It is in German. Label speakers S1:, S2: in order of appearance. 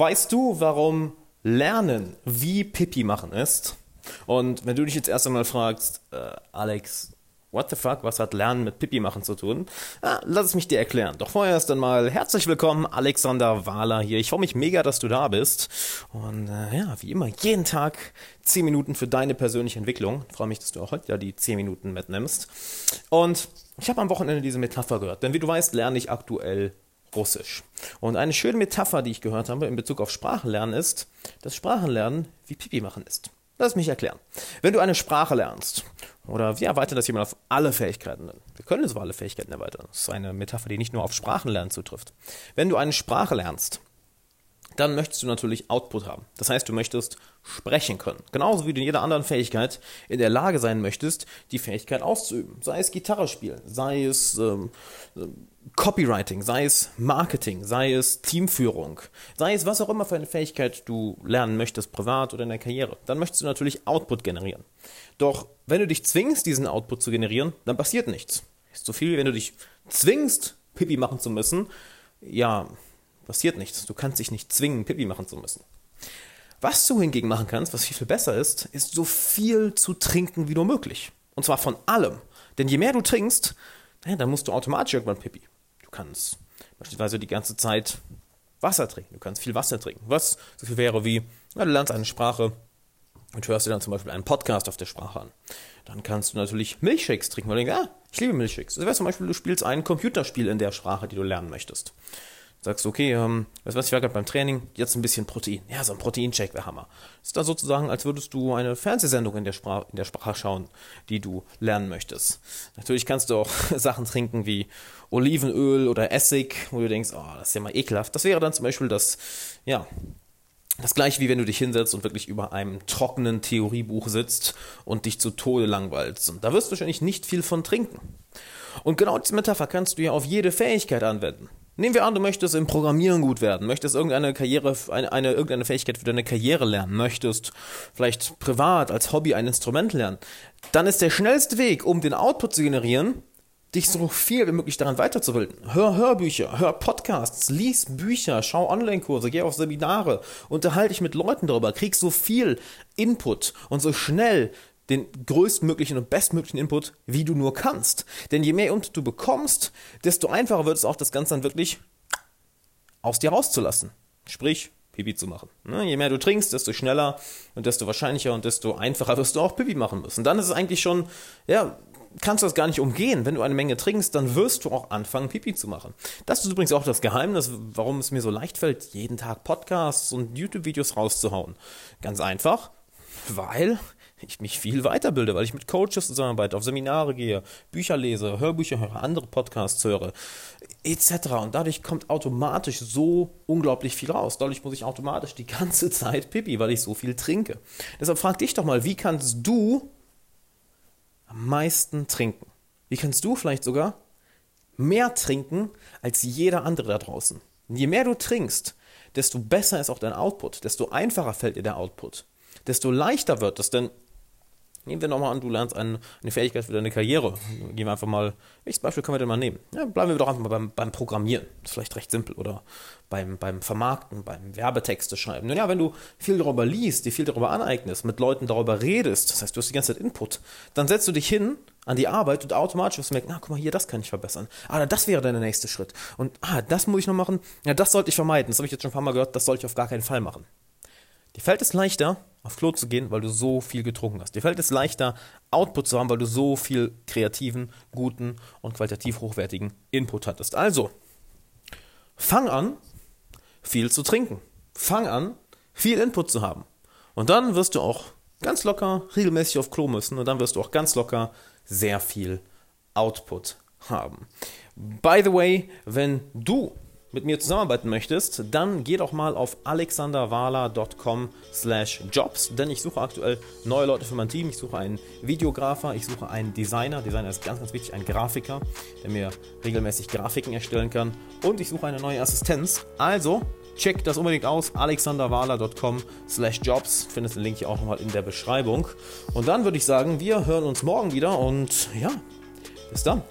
S1: Weißt du, warum Lernen wie Pipi machen ist? Und wenn du dich jetzt erst einmal fragst, äh, Alex, what the fuck, was hat Lernen mit Pipi machen zu tun? Ah, lass es mich dir erklären. Doch vorher erst einmal herzlich willkommen, Alexander Wahler hier. Ich freue mich mega, dass du da bist. Und äh, ja, wie immer, jeden Tag 10 Minuten für deine persönliche Entwicklung. Ich freue mich, dass du auch heute ja die 10 Minuten mitnimmst. Und ich habe am Wochenende diese Metapher gehört. Denn wie du weißt, lerne ich aktuell Russisch. Und eine schöne Metapher, die ich gehört habe in Bezug auf Sprachenlernen ist, dass Sprachenlernen wie Pipi machen ist. Lass mich erklären. Wenn du eine Sprache lernst, oder wie erweitert das jemand auf alle Fähigkeiten? Wir können es auf alle Fähigkeiten erweitern. Das ist eine Metapher, die nicht nur auf Sprachenlernen zutrifft. Wenn du eine Sprache lernst, dann möchtest du natürlich Output haben. Das heißt, du möchtest sprechen können. Genauso wie du in jeder anderen Fähigkeit in der Lage sein möchtest, die Fähigkeit auszuüben. Sei es Gitarre spielen, sei es ähm, Copywriting, sei es Marketing, sei es Teamführung, sei es was auch immer für eine Fähigkeit du lernen möchtest, privat oder in der Karriere. Dann möchtest du natürlich Output generieren. Doch wenn du dich zwingst, diesen Output zu generieren, dann passiert nichts. Ist so viel, wenn du dich zwingst, Pipi machen zu müssen, ja, passiert nichts. Du kannst dich nicht zwingen, Pipi machen zu müssen. Was du hingegen machen kannst, was viel, viel besser ist, ist so viel zu trinken wie nur möglich. Und zwar von allem. Denn je mehr du trinkst, ja, dann musst du automatisch irgendwann Pipi. Du kannst beispielsweise die ganze Zeit Wasser trinken. Du kannst viel Wasser trinken. Was so viel wäre wie, ja, du lernst eine Sprache und hörst dir dann zum Beispiel einen Podcast auf der Sprache an. Dann kannst du natürlich Milchshakes trinken, weil du denkst, ah, ich liebe Milchshakes. Das wäre zum Beispiel, du spielst ein Computerspiel in der Sprache, die du lernen möchtest. Sagst, okay, ähm, weißt du was, ich war gerade beim Training, jetzt ein bisschen Protein. Ja, so ein Proteincheck wäre Hammer. Ist dann sozusagen, als würdest du eine Fernsehsendung in der, Sprache, in der Sprache schauen, die du lernen möchtest. Natürlich kannst du auch Sachen trinken wie Olivenöl oder Essig, wo du denkst, oh, das ist ja mal ekelhaft. Das wäre dann zum Beispiel das, ja, das gleiche wie wenn du dich hinsetzt und wirklich über einem trockenen Theoriebuch sitzt und dich zu Tode langweilst. Und da wirst du wahrscheinlich nicht viel von trinken. Und genau diese Metapher kannst du ja auf jede Fähigkeit anwenden. Nehmen wir an, du möchtest im Programmieren gut werden, möchtest irgendeine Karriere, eine, eine, irgendeine Fähigkeit für deine Karriere lernen, möchtest vielleicht privat als Hobby ein Instrument lernen, dann ist der schnellste Weg, um den Output zu generieren, dich so viel wie möglich daran weiterzubilden. Hör Hörbücher, hör Podcasts, lies Bücher, schau Online-Kurse, geh auf Seminare, unterhalte dich mit Leuten darüber, krieg so viel Input und so schnell den größtmöglichen und bestmöglichen Input, wie du nur kannst. Denn je mehr Input du bekommst, desto einfacher wird es auch, das Ganze dann wirklich aus dir rauszulassen. Sprich, Pipi zu machen. Ne? Je mehr du trinkst, desto schneller und desto wahrscheinlicher und desto einfacher wirst du auch Pipi machen müssen. Dann ist es eigentlich schon, ja, kannst du das gar nicht umgehen. Wenn du eine Menge trinkst, dann wirst du auch anfangen, Pipi zu machen. Das ist übrigens auch das Geheimnis, warum es mir so leicht fällt, jeden Tag Podcasts und YouTube-Videos rauszuhauen. Ganz einfach, weil ich mich viel weiterbilde, weil ich mit Coaches zusammenarbeite, auf Seminare gehe, Bücher lese, Hörbücher höre, andere Podcasts höre, etc. Und dadurch kommt automatisch so unglaublich viel raus. Dadurch muss ich automatisch die ganze Zeit pipi, weil ich so viel trinke. Deshalb frag dich doch mal, wie kannst du am meisten trinken? Wie kannst du vielleicht sogar mehr trinken als jeder andere da draußen? Und je mehr du trinkst, desto besser ist auch dein Output, desto einfacher fällt dir der Output, desto leichter wird es, denn Nehmen wir nochmal an, du lernst eine, eine Fähigkeit für deine Karriere. Gehen wir einfach mal, welches Beispiel können wir denn mal nehmen? Ja, bleiben wir doch einfach mal beim, beim Programmieren. Das ist vielleicht recht simpel. Oder beim, beim Vermarkten, beim Werbetexte schreiben. Nun ja, wenn du viel darüber liest, dir viel darüber aneignest, mit Leuten darüber redest, das heißt, du hast die ganze Zeit Input, dann setzt du dich hin an die Arbeit und automatisch wirst du merken, ah, guck mal hier, das kann ich verbessern. Ah, das wäre dann der nächste Schritt. Und ah, das muss ich noch machen. Ja, das sollte ich vermeiden. Das habe ich jetzt schon ein paar Mal gehört, das sollte ich auf gar keinen Fall machen. Dir fällt es leichter, auf Klo zu gehen, weil du so viel getrunken hast. Dir fällt es leichter, Output zu haben, weil du so viel kreativen, guten und qualitativ hochwertigen Input hattest. Also, fang an, viel zu trinken. Fang an, viel Input zu haben. Und dann wirst du auch ganz locker regelmäßig auf Klo müssen und dann wirst du auch ganz locker sehr viel Output haben. By the way, wenn du mit mir zusammenarbeiten möchtest, dann geh doch mal auf alexanderwala.com slash jobs, denn ich suche aktuell neue Leute für mein Team. Ich suche einen Videografer, ich suche einen Designer. Designer ist ganz, ganz wichtig, ein Grafiker, der mir regelmäßig Grafiken erstellen kann. Und ich suche eine neue Assistenz. Also, check das unbedingt aus, alexanderwala.com slash jobs. Findest den Link hier auch nochmal in der Beschreibung. Und dann würde ich sagen, wir hören uns morgen wieder und ja, bis dann.